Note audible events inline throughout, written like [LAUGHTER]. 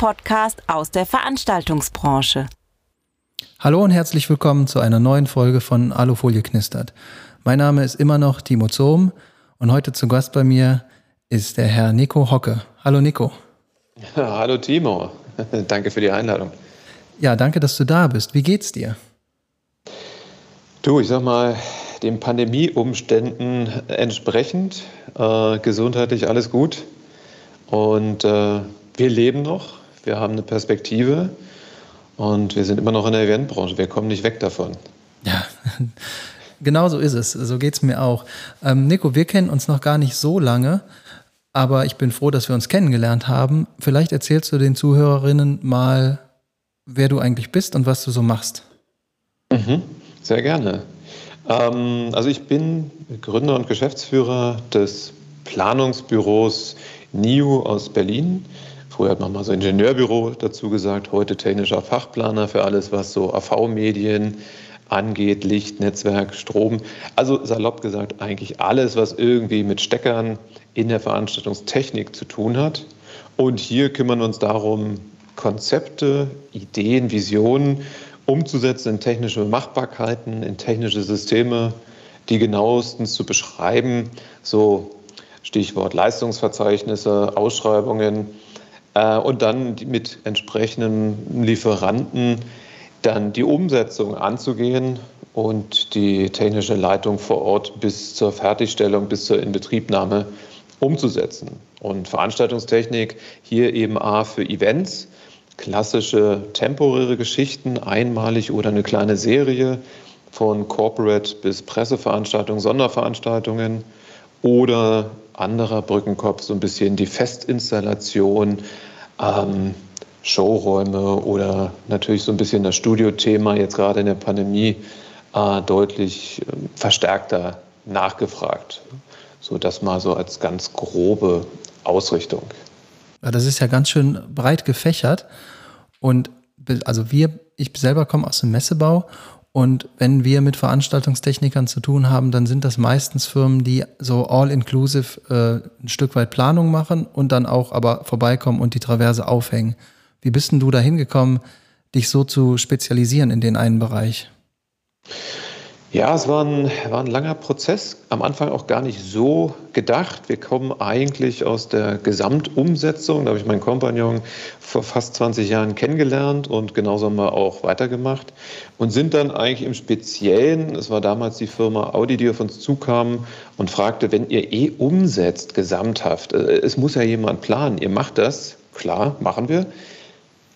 Podcast aus der Veranstaltungsbranche. Hallo und herzlich willkommen zu einer neuen Folge von Alufolie knistert. Mein Name ist immer noch Timo Zohm und heute zu Gast bei mir ist der Herr Nico Hocke. Hallo Nico. Ja, hallo Timo. [LAUGHS] danke für die Einladung. Ja, danke, dass du da bist. Wie geht's dir? Du, ich sag mal, den Pandemieumständen entsprechend, äh, gesundheitlich alles gut. Und äh, wir leben noch, wir haben eine Perspektive und wir sind immer noch in der Eventbranche. Wir kommen nicht weg davon. Ja, [LAUGHS] genau so ist es. So geht es mir auch. Ähm, Nico, wir kennen uns noch gar nicht so lange, aber ich bin froh, dass wir uns kennengelernt haben. Vielleicht erzählst du den Zuhörerinnen mal, wer du eigentlich bist und was du so machst. Mhm, sehr gerne. Ähm, also ich bin Gründer und Geschäftsführer des Planungsbüros NIU aus Berlin. Früher hat man mal so Ingenieurbüro dazu gesagt, heute technischer Fachplaner für alles, was so AV-Medien angeht, Licht, Netzwerk, Strom. Also salopp gesagt, eigentlich alles, was irgendwie mit Steckern in der Veranstaltungstechnik zu tun hat. Und hier kümmern wir uns darum, Konzepte, Ideen, Visionen umzusetzen in technische Machbarkeiten, in technische Systeme, die genauestens zu beschreiben, so Stichwort Leistungsverzeichnisse, Ausschreibungen äh, und dann mit entsprechenden Lieferanten dann die Umsetzung anzugehen und die technische Leitung vor Ort bis zur Fertigstellung, bis zur Inbetriebnahme umzusetzen. Und Veranstaltungstechnik hier eben A für Events, klassische temporäre Geschichten, einmalig oder eine kleine Serie von Corporate bis Presseveranstaltungen, Sonderveranstaltungen oder anderer Brückenkopf, so ein bisschen die Festinstallation, ähm, Showräume oder natürlich so ein bisschen das Studiothema, jetzt gerade in der Pandemie, äh, deutlich äh, verstärkter nachgefragt. So das mal so als ganz grobe Ausrichtung. Ja, das ist ja ganz schön breit gefächert. Und also wir, ich selber komme aus dem Messebau und wenn wir mit Veranstaltungstechnikern zu tun haben, dann sind das meistens Firmen, die so all-inclusive äh, ein Stück weit Planung machen und dann auch aber vorbeikommen und die Traverse aufhängen. Wie bist denn du da hingekommen, dich so zu spezialisieren in den einen Bereich? Ja, es war ein, war ein langer Prozess. Am Anfang auch gar nicht so gedacht. Wir kommen eigentlich aus der Gesamtumsetzung. Da habe ich meinen Kompagnon vor fast 20 Jahren kennengelernt und genauso haben wir auch weitergemacht. Und sind dann eigentlich im Speziellen, es war damals die Firma Audi, die auf uns zukam und fragte, wenn ihr eh umsetzt, gesamthaft, äh, es muss ja jemand planen, ihr macht das, klar, machen wir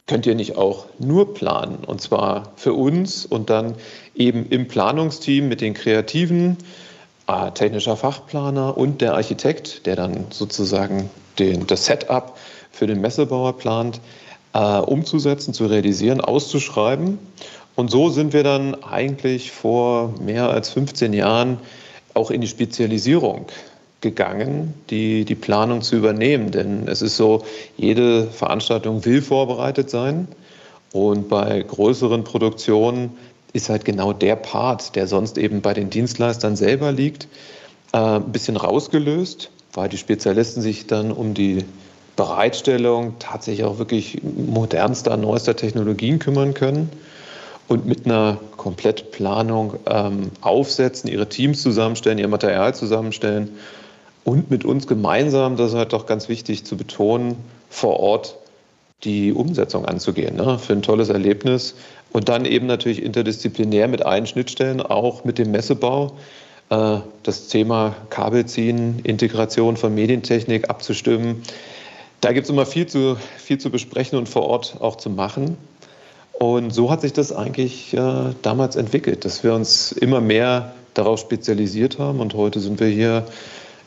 könnt ihr nicht auch nur planen? Und zwar für uns und dann eben im Planungsteam mit den Kreativen, äh, technischer Fachplaner und der Architekt, der dann sozusagen den, das Setup für den Messebauer plant, äh, umzusetzen, zu realisieren, auszuschreiben. Und so sind wir dann eigentlich vor mehr als 15 Jahren auch in die Spezialisierung gegangen, die, die Planung zu übernehmen. Denn es ist so, jede Veranstaltung will vorbereitet sein. Und bei größeren Produktionen ist halt genau der Part, der sonst eben bei den Dienstleistern selber liegt, äh, ein bisschen rausgelöst, weil die Spezialisten sich dann um die Bereitstellung tatsächlich auch wirklich modernster, neuester Technologien kümmern können und mit einer Komplettplanung ähm, aufsetzen, ihre Teams zusammenstellen, ihr Material zusammenstellen und mit uns gemeinsam, das ist halt doch ganz wichtig zu betonen, vor Ort die Umsetzung anzugehen, ne, für ein tolles Erlebnis und dann eben natürlich interdisziplinär mit allen Schnittstellen, auch mit dem Messebau, äh, das Thema Kabelziehen, Integration von Medientechnik abzustimmen. Da gibt es immer viel zu, viel zu besprechen und vor Ort auch zu machen. Und so hat sich das eigentlich äh, damals entwickelt, dass wir uns immer mehr darauf spezialisiert haben und heute sind wir hier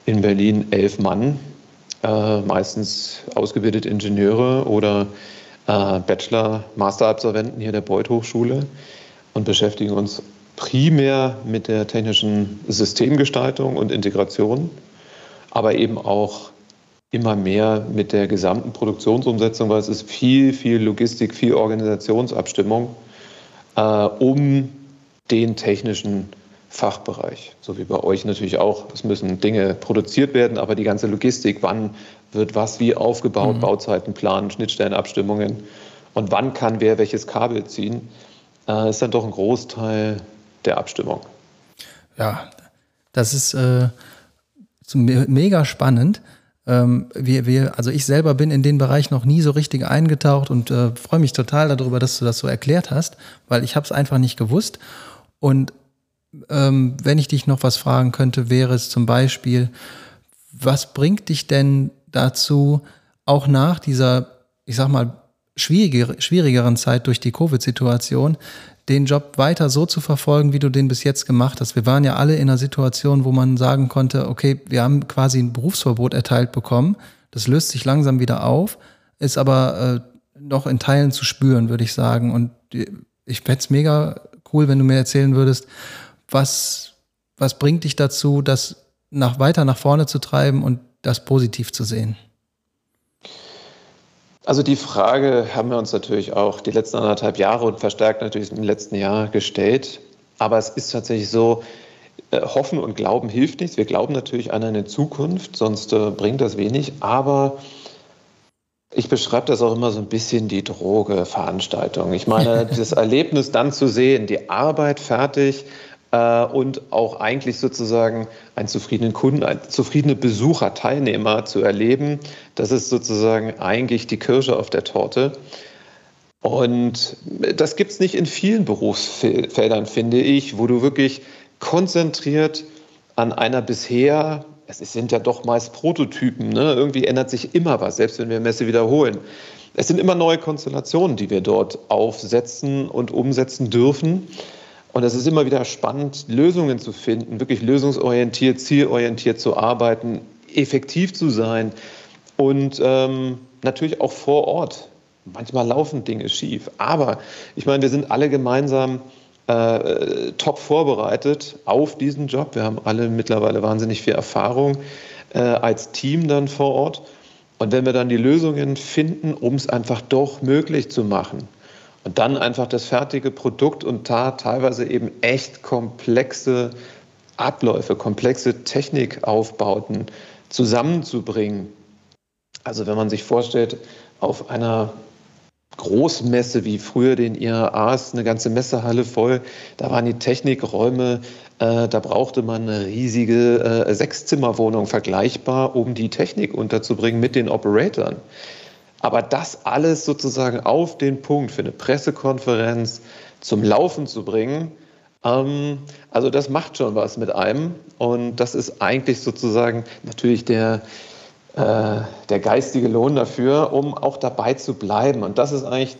in Berlin elf Mann, äh, meistens ausgebildete Ingenieure oder äh, Bachelor-, Master-Absolventen hier der Beuth Hochschule und beschäftigen uns primär mit der technischen Systemgestaltung und Integration, aber eben auch immer mehr mit der gesamten Produktionsumsetzung, weil es ist viel, viel Logistik, viel Organisationsabstimmung, äh, um den technischen Fachbereich. So wie bei euch natürlich auch. Es müssen Dinge produziert werden, aber die ganze Logistik, wann wird was wie aufgebaut, mhm. Bauzeitenplan, Schnittstellenabstimmungen und wann kann wer welches Kabel ziehen, äh, ist dann doch ein Großteil der Abstimmung. Ja, das ist äh, mega spannend. Ähm, wir, wir, also ich selber bin in den Bereich noch nie so richtig eingetaucht und äh, freue mich total darüber, dass du das so erklärt hast, weil ich habe es einfach nicht gewusst. Und ähm, wenn ich dich noch was fragen könnte, wäre es zum Beispiel, was bringt dich denn dazu, auch nach dieser, ich sag mal, schwieriger, schwierigeren Zeit durch die Covid-Situation, den Job weiter so zu verfolgen, wie du den bis jetzt gemacht hast. Wir waren ja alle in einer Situation, wo man sagen konnte, okay, wir haben quasi ein Berufsverbot erteilt bekommen. Das löst sich langsam wieder auf, ist aber äh, noch in Teilen zu spüren, würde ich sagen. Und ich fände es mega cool, wenn du mir erzählen würdest, was, was bringt dich dazu, das nach, weiter nach vorne zu treiben und das positiv zu sehen? Also die Frage haben wir uns natürlich auch die letzten anderthalb Jahre und verstärkt natürlich im letzten Jahr gestellt. Aber es ist tatsächlich so, äh, Hoffen und Glauben hilft nichts. Wir glauben natürlich an eine Zukunft, sonst äh, bringt das wenig. Aber ich beschreibe das auch immer so ein bisschen die Droge-Veranstaltung. Ich meine, [LAUGHS] das Erlebnis dann zu sehen, die Arbeit fertig, äh, und auch eigentlich sozusagen einen zufriedenen Kunden, einen zufriedenen Besucher, Teilnehmer zu erleben. Das ist sozusagen eigentlich die Kirsche auf der Torte. Und das gibt es nicht in vielen Berufsfeldern, finde ich, wo du wirklich konzentriert an einer bisher, es sind ja doch meist Prototypen, ne? irgendwie ändert sich immer was, selbst wenn wir Messe wiederholen. Es sind immer neue Konstellationen, die wir dort aufsetzen und umsetzen dürfen. Und es ist immer wieder spannend, Lösungen zu finden, wirklich lösungsorientiert, zielorientiert zu arbeiten, effektiv zu sein und ähm, natürlich auch vor Ort. Manchmal laufen Dinge schief. Aber ich meine, wir sind alle gemeinsam äh, top vorbereitet auf diesen Job. Wir haben alle mittlerweile wahnsinnig viel Erfahrung äh, als Team dann vor Ort. Und wenn wir dann die Lösungen finden, um es einfach doch möglich zu machen, und dann einfach das fertige Produkt und da teilweise eben echt komplexe Abläufe, komplexe Technikaufbauten zusammenzubringen. Also wenn man sich vorstellt, auf einer Großmesse wie früher den IAAs, eine ganze Messehalle voll, da waren die Technikräume, äh, da brauchte man eine riesige äh, Sechszimmerwohnung vergleichbar, um die Technik unterzubringen mit den Operatoren. Aber das alles sozusagen auf den Punkt für eine Pressekonferenz zum Laufen zu bringen, ähm, also das macht schon was mit einem. Und das ist eigentlich sozusagen natürlich der, äh, der geistige Lohn dafür, um auch dabei zu bleiben. Und das ist eigentlich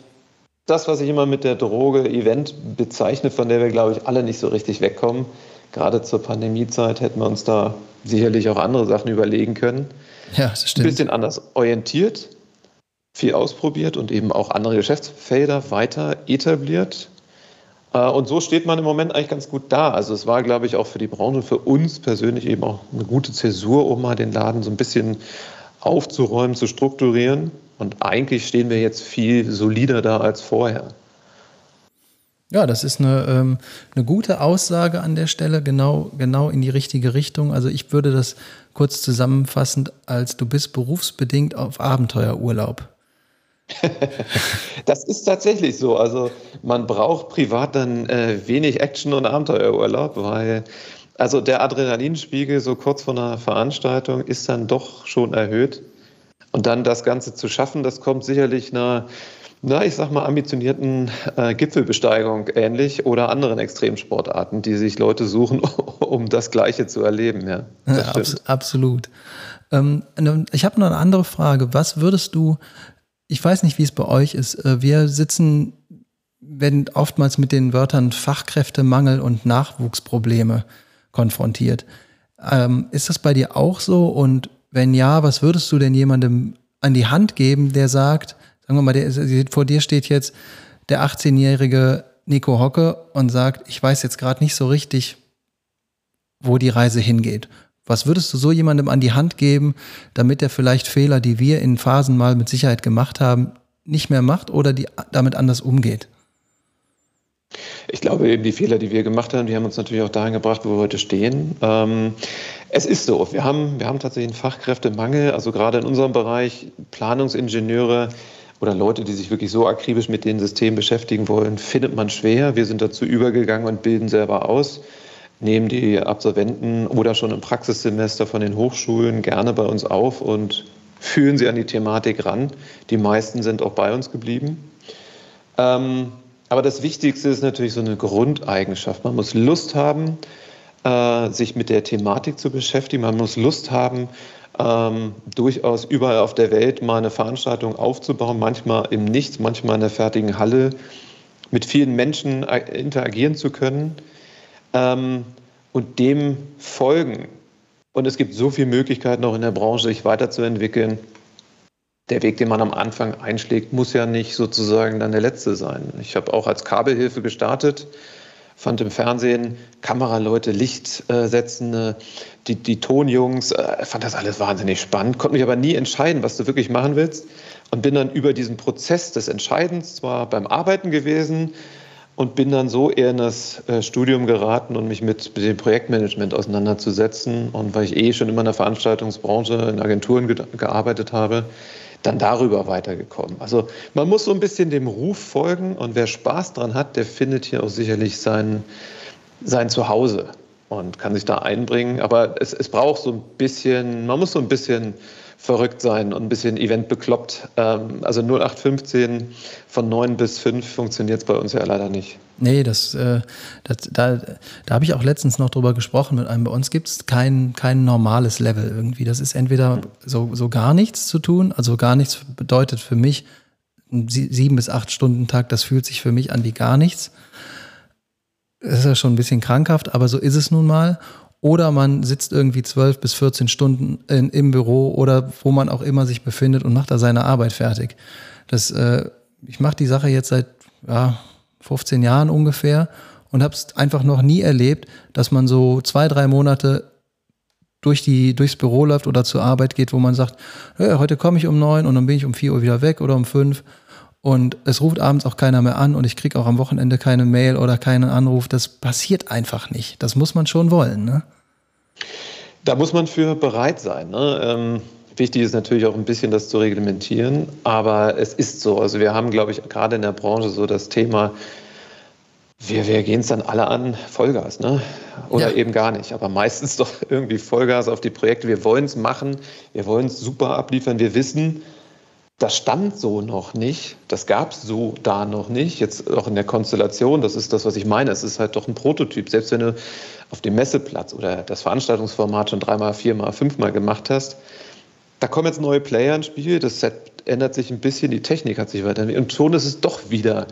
das, was ich immer mit der Droge Event bezeichne, von der wir, glaube ich, alle nicht so richtig wegkommen. Gerade zur Pandemiezeit hätten wir uns da sicherlich auch andere Sachen überlegen können. Ja, das stimmt. Ein bisschen anders orientiert, viel ausprobiert und eben auch andere Geschäftsfelder weiter etabliert. Äh, und so steht man im Moment eigentlich ganz gut da. Also es war, glaube ich, auch für die Branche, für uns persönlich eben auch eine gute Zäsur, um mal den Laden so ein bisschen aufzuräumen, zu strukturieren. Und eigentlich stehen wir jetzt viel solider da als vorher. Ja, das ist eine, ähm, eine gute Aussage an der Stelle, genau, genau in die richtige Richtung. Also ich würde das kurz zusammenfassend als du bist berufsbedingt auf Abenteuerurlaub [LAUGHS] das ist tatsächlich so. Also man braucht privat dann äh, wenig Action und Abenteuerurlaub, weil also der Adrenalinspiegel so kurz vor einer Veranstaltung ist dann doch schon erhöht. Und dann das Ganze zu schaffen, das kommt sicherlich einer, na, ich sag mal, ambitionierten äh, Gipfelbesteigung ähnlich oder anderen Extremsportarten, die sich Leute suchen, [LAUGHS] um das Gleiche zu erleben. Ja, ja abs absolut. Ähm, ich habe noch eine andere Frage. Was würdest du ich weiß nicht, wie es bei euch ist. Äh, wir sitzen, werden oftmals mit den Wörtern Fachkräftemangel und Nachwuchsprobleme konfrontiert. Ähm, ist das bei dir auch so? Und wenn ja, was würdest du denn jemandem an die Hand geben, der sagt, sagen wir mal, der, vor dir steht jetzt der 18-jährige Nico Hocke und sagt, ich weiß jetzt gerade nicht so richtig, wo die Reise hingeht. Was würdest du so jemandem an die Hand geben, damit er vielleicht Fehler, die wir in Phasen mal mit Sicherheit gemacht haben, nicht mehr macht oder die damit anders umgeht? Ich glaube, eben die Fehler, die wir gemacht haben, die haben uns natürlich auch dahin gebracht, wo wir heute stehen. Ähm, es ist so, wir haben, wir haben tatsächlich einen Fachkräftemangel, also gerade in unserem Bereich Planungsingenieure oder Leute, die sich wirklich so akribisch mit den Systemen beschäftigen wollen, findet man schwer. Wir sind dazu übergegangen und bilden selber aus, nehmen die Absolventen oder schon im Praxissemester von den Hochschulen gerne bei uns auf und führen sie an die Thematik ran. Die meisten sind auch bei uns geblieben. Ähm, aber das Wichtigste ist natürlich so eine Grundeigenschaft. Man muss Lust haben, äh, sich mit der Thematik zu beschäftigen. Man muss Lust haben, ähm, durchaus überall auf der Welt mal eine Veranstaltung aufzubauen, manchmal im Nichts, manchmal in der fertigen Halle, mit vielen Menschen äh, interagieren zu können ähm, und dem folgen. Und es gibt so viele Möglichkeiten auch in der Branche, sich weiterzuentwickeln. Der Weg, den man am Anfang einschlägt, muss ja nicht sozusagen dann der letzte sein. Ich habe auch als Kabelhilfe gestartet fand im Fernsehen Kameraleute, Lichtsetzende, die, die Tonjungs, äh, fand das alles wahnsinnig spannend, konnte mich aber nie entscheiden, was du wirklich machen willst und bin dann über diesen Prozess des Entscheidens zwar beim Arbeiten gewesen und bin dann so eher in das äh, Studium geraten und mich mit, mit dem Projektmanagement auseinanderzusetzen und weil ich eh schon immer in der Veranstaltungsbranche in Agenturen gearbeitet habe, dann darüber weitergekommen. Also man muss so ein bisschen dem Ruf folgen und wer Spaß dran hat, der findet hier auch sicherlich sein, sein Zuhause und kann sich da einbringen. Aber es, es braucht so ein bisschen, man muss so ein bisschen verrückt sein und ein bisschen Event bekloppt. Ähm, also 0815 von 9 bis 5 funktioniert es bei uns ja leider nicht. Nee, das, äh, das, da, da habe ich auch letztens noch drüber gesprochen mit einem. Bei uns gibt es kein, kein normales Level irgendwie. Das ist entweder so, so gar nichts zu tun, also gar nichts bedeutet für mich ein sieben bis acht Stunden Tag, das fühlt sich für mich an wie gar nichts. Das ist ja schon ein bisschen krankhaft, aber so ist es nun mal. Oder man sitzt irgendwie zwölf bis 14 Stunden in, im Büro oder wo man auch immer sich befindet und macht da seine Arbeit fertig. Das, äh, ich mache die Sache jetzt seit ja, 15 Jahren ungefähr und habe es einfach noch nie erlebt, dass man so zwei, drei Monate durch die, durchs Büro läuft oder zur Arbeit geht, wo man sagt, heute komme ich um neun und dann bin ich um vier Uhr wieder weg oder um fünf. Und es ruft abends auch keiner mehr an und ich kriege auch am Wochenende keine Mail oder keinen Anruf. Das passiert einfach nicht. Das muss man schon wollen. Ne? Da muss man für bereit sein. Ne? Ähm, wichtig ist natürlich auch ein bisschen das zu reglementieren, aber es ist so. Also wir haben, glaube ich, gerade in der Branche so das Thema, wir, wir gehen es dann alle an, Vollgas, ne? Oder ja. eben gar nicht. Aber meistens [LAUGHS] doch irgendwie Vollgas auf die Projekte. Wir wollen es machen, wir wollen es super abliefern. Wir wissen, das stand so noch nicht, das gab es so da noch nicht, jetzt auch in der Konstellation, das ist das, was ich meine, es ist halt doch ein Prototyp. Selbst wenn du auf dem Messeplatz oder das Veranstaltungsformat schon dreimal, viermal, fünfmal gemacht hast, da kommen jetzt neue Player ins Spiel, das Set ändert sich ein bisschen, die Technik hat sich weiterentwickelt. Und schon ist es doch wieder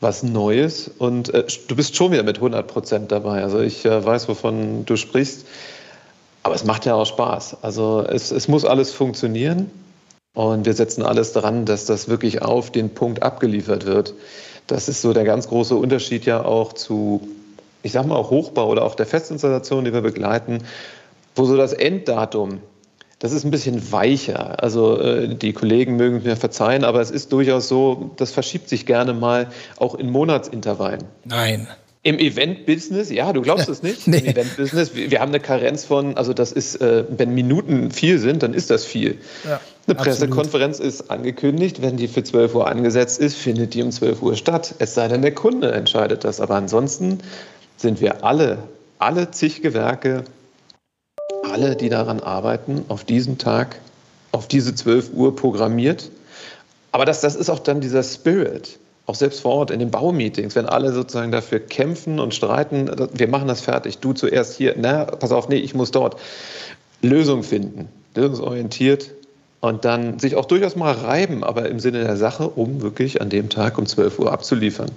was Neues. Und äh, du bist schon wieder mit 100 Prozent dabei. Also ich äh, weiß, wovon du sprichst, aber es macht ja auch Spaß. Also es, es muss alles funktionieren und wir setzen alles daran, dass das wirklich auf den Punkt abgeliefert wird. Das ist so der ganz große Unterschied ja auch zu, ich sag mal, auch Hochbau oder auch der Festinstallation, die wir begleiten, wo so das Enddatum, das ist ein bisschen weicher. Also äh, die Kollegen mögen mir verzeihen, aber es ist durchaus so, das verschiebt sich gerne mal auch in Monatsintervallen. Nein. Im Event-Business, ja, du glaubst es nicht. [LAUGHS] nee. Im Event-Business, wir haben eine Karenz von, also das ist, äh, wenn Minuten viel sind, dann ist das viel. Ja, eine Pressekonferenz ist angekündigt, wenn die für 12 Uhr angesetzt ist, findet die um 12 Uhr statt. Es sei denn, der Kunde entscheidet das. Aber ansonsten sind wir alle, alle zig Gewerke, alle, die daran arbeiten, auf diesen Tag, auf diese 12 Uhr programmiert. Aber das, das ist auch dann dieser Spirit auch selbst vor Ort in den Baumeetings, wenn alle sozusagen dafür kämpfen und streiten, wir machen das fertig, du zuerst hier, na, pass auf, nee, ich muss dort. Lösung finden, lösungsorientiert und dann sich auch durchaus mal reiben, aber im Sinne der Sache, um wirklich an dem Tag um 12 Uhr abzuliefern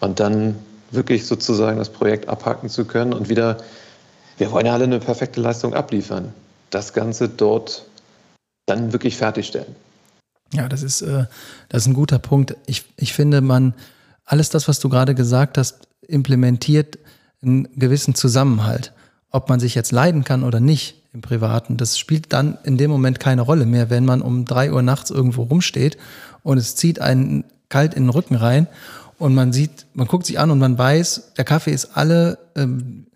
und dann wirklich sozusagen das Projekt abhaken zu können und wieder, wir wollen ja alle eine perfekte Leistung abliefern, das Ganze dort dann wirklich fertigstellen. Ja, das ist, äh, das ist ein guter Punkt. Ich, ich finde, man, alles das, was du gerade gesagt hast, implementiert einen gewissen Zusammenhalt. Ob man sich jetzt leiden kann oder nicht im Privaten, das spielt dann in dem Moment keine Rolle mehr, wenn man um drei Uhr nachts irgendwo rumsteht und es zieht einen kalt in den Rücken rein und man sieht, man guckt sich an und man weiß, der Kaffee ist alle, ähm,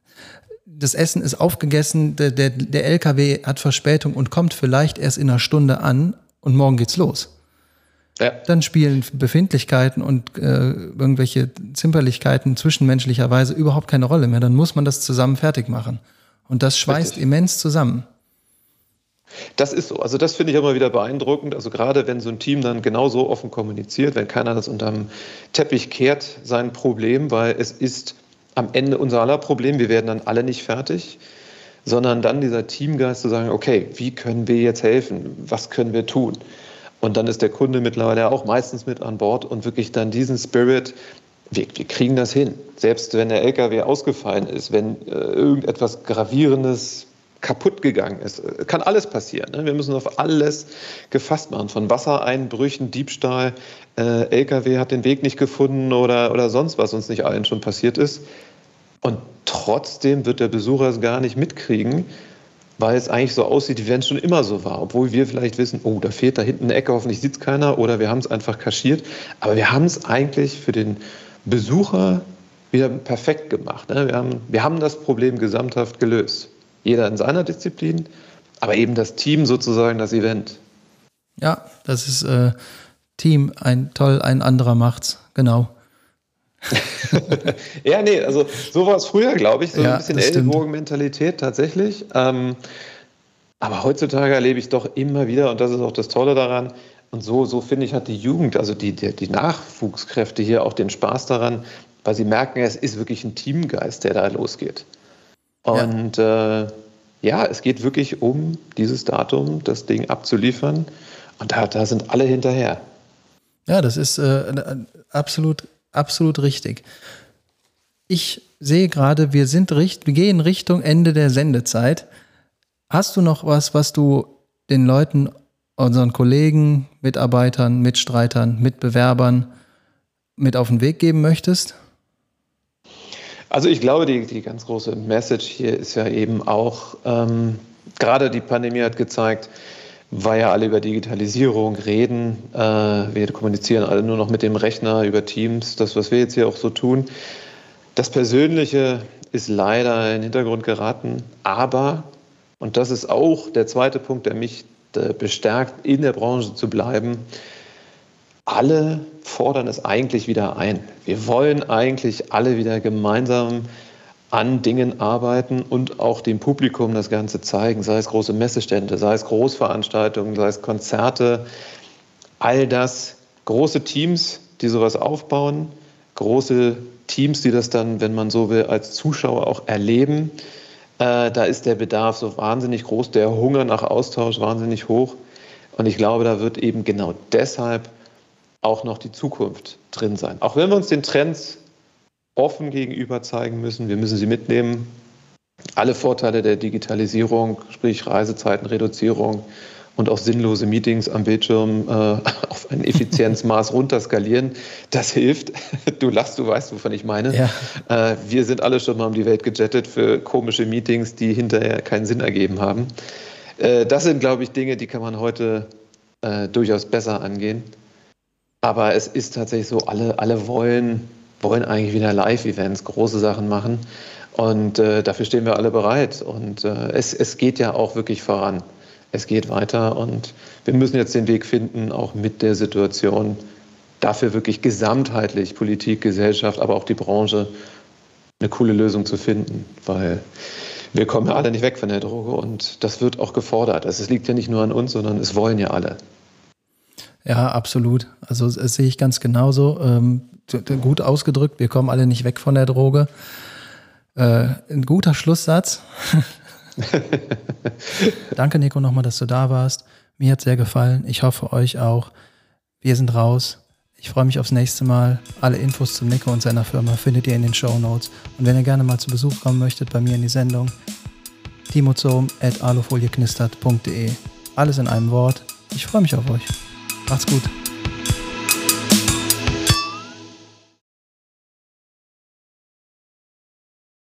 das Essen ist aufgegessen, der, der, der LKW hat Verspätung und kommt vielleicht erst in einer Stunde an und morgen geht's los. Ja. Dann spielen Befindlichkeiten und äh, irgendwelche Zimperlichkeiten zwischenmenschlicherweise überhaupt keine Rolle mehr. Dann muss man das zusammen fertig machen. Und das schweißt Richtig. immens zusammen. Das ist so. Also das finde ich immer wieder beeindruckend. Also gerade wenn so ein Team dann genauso offen kommuniziert, wenn keiner das unterm Teppich kehrt, sein Problem, weil es ist am Ende unser aller Problem, wir werden dann alle nicht fertig, sondern dann dieser Teamgeist zu sagen, okay, wie können wir jetzt helfen? Was können wir tun? Und dann ist der Kunde mittlerweile auch meistens mit an Bord und wirklich dann diesen Spirit, wir, wir kriegen das hin. Selbst wenn der LKW ausgefallen ist, wenn äh, irgendetwas Gravierendes kaputt gegangen ist. Kann alles passieren. Ne? Wir müssen auf alles gefasst machen. Von Wassereinbrüchen, Diebstahl, äh, LKW hat den Weg nicht gefunden oder, oder sonst was uns nicht allen schon passiert ist. Und trotzdem wird der Besucher es gar nicht mitkriegen, weil es eigentlich so aussieht, wie wenn es schon immer so war. Obwohl wir vielleicht wissen, oh, da fehlt da hinten eine Ecke, hoffentlich sieht es keiner oder wir haben es einfach kaschiert. Aber wir haben es eigentlich für den Besucher wieder perfekt gemacht. Ne? Wir, haben, wir haben das Problem gesamthaft gelöst. Jeder in seiner Disziplin, aber eben das Team sozusagen, das Event. Ja, das ist äh, Team, ein toll, ein anderer macht's, genau. [LAUGHS] ja, nee, also so war es früher, glaube ich, so ja, ein bisschen Ellbogenmentalität tatsächlich. Ähm, aber heutzutage erlebe ich doch immer wieder, und das ist auch das Tolle daran, und so, so finde ich, hat die Jugend, also die, die, die Nachwuchskräfte hier auch den Spaß daran, weil sie merken, es ist wirklich ein Teamgeist, der da losgeht. Und ja. Äh, ja, es geht wirklich um dieses Datum, das Ding abzuliefern. Und da, da sind alle hinterher. Ja, das ist äh, absolut, absolut richtig. Ich sehe gerade, wir sind richt, wir gehen Richtung Ende der Sendezeit. Hast du noch was, was du den Leuten, unseren Kollegen, Mitarbeitern, Mitstreitern, Mitbewerbern mit auf den Weg geben möchtest? Also ich glaube, die, die ganz große Message hier ist ja eben auch, ähm, gerade die Pandemie hat gezeigt, weil ja alle über Digitalisierung reden, äh, wir kommunizieren alle nur noch mit dem Rechner über Teams, das, was wir jetzt hier auch so tun. Das Persönliche ist leider in den Hintergrund geraten, aber, und das ist auch der zweite Punkt, der mich äh, bestärkt, in der Branche zu bleiben, alle fordern es eigentlich wieder ein. Wir wollen eigentlich alle wieder gemeinsam an Dingen arbeiten und auch dem Publikum das Ganze zeigen, sei es große Messestände, sei es Großveranstaltungen, sei es Konzerte, all das, große Teams, die sowas aufbauen, große Teams, die das dann, wenn man so will, als Zuschauer auch erleben. Äh, da ist der Bedarf so wahnsinnig groß, der Hunger nach Austausch wahnsinnig hoch. Und ich glaube, da wird eben genau deshalb auch noch die Zukunft drin sein. Auch wenn wir uns den Trends offen gegenüber zeigen müssen, wir müssen sie mitnehmen. Alle Vorteile der Digitalisierung, sprich Reisezeitenreduzierung und auch sinnlose Meetings am Bildschirm äh, [LAUGHS] auf ein Effizienzmaß runterskalieren, das hilft. [LAUGHS] Du lachst, du weißt, wovon ich meine. Ja. Äh, wir sind alle schon mal um die Welt gejettet für komische Meetings, die hinterher keinen Sinn ergeben haben. Äh, das sind, glaube ich, Dinge, die kann man heute äh, durchaus besser angehen. Aber es ist tatsächlich so, alle, alle wollen, wollen eigentlich wieder Live-Events, große Sachen machen. Und äh, dafür stehen wir alle bereit. Und äh, es, es geht ja auch wirklich voran. Es geht weiter und wir müssen jetzt den Weg finden, auch mit der Situation, dafür wirklich gesamtheitlich Politik, Gesellschaft, aber auch die Branche eine coole Lösung zu finden. Weil wir kommen ja alle nicht weg von der Droge und das wird auch gefordert. Also es liegt ja nicht nur an uns, sondern es wollen ja alle. Ja, absolut. Also das sehe ich ganz genauso. Ähm, gut ausgedrückt, wir kommen alle nicht weg von der Droge. Äh, ein guter Schlusssatz. [LAUGHS] Danke, Nico, nochmal, dass du da warst. Mir hat sehr gefallen. Ich hoffe, euch auch. Wir sind raus. Ich freue mich aufs nächste Mal. Alle Infos zum Nico und seiner Firma findet ihr in den Show Notes. Und wenn ihr gerne mal zu Besuch kommen möchtet bei mir in die Sendung, timozom.alufolieknistert.de. Alles in einem Wort. Ich freue mich auf euch. Macht's gut.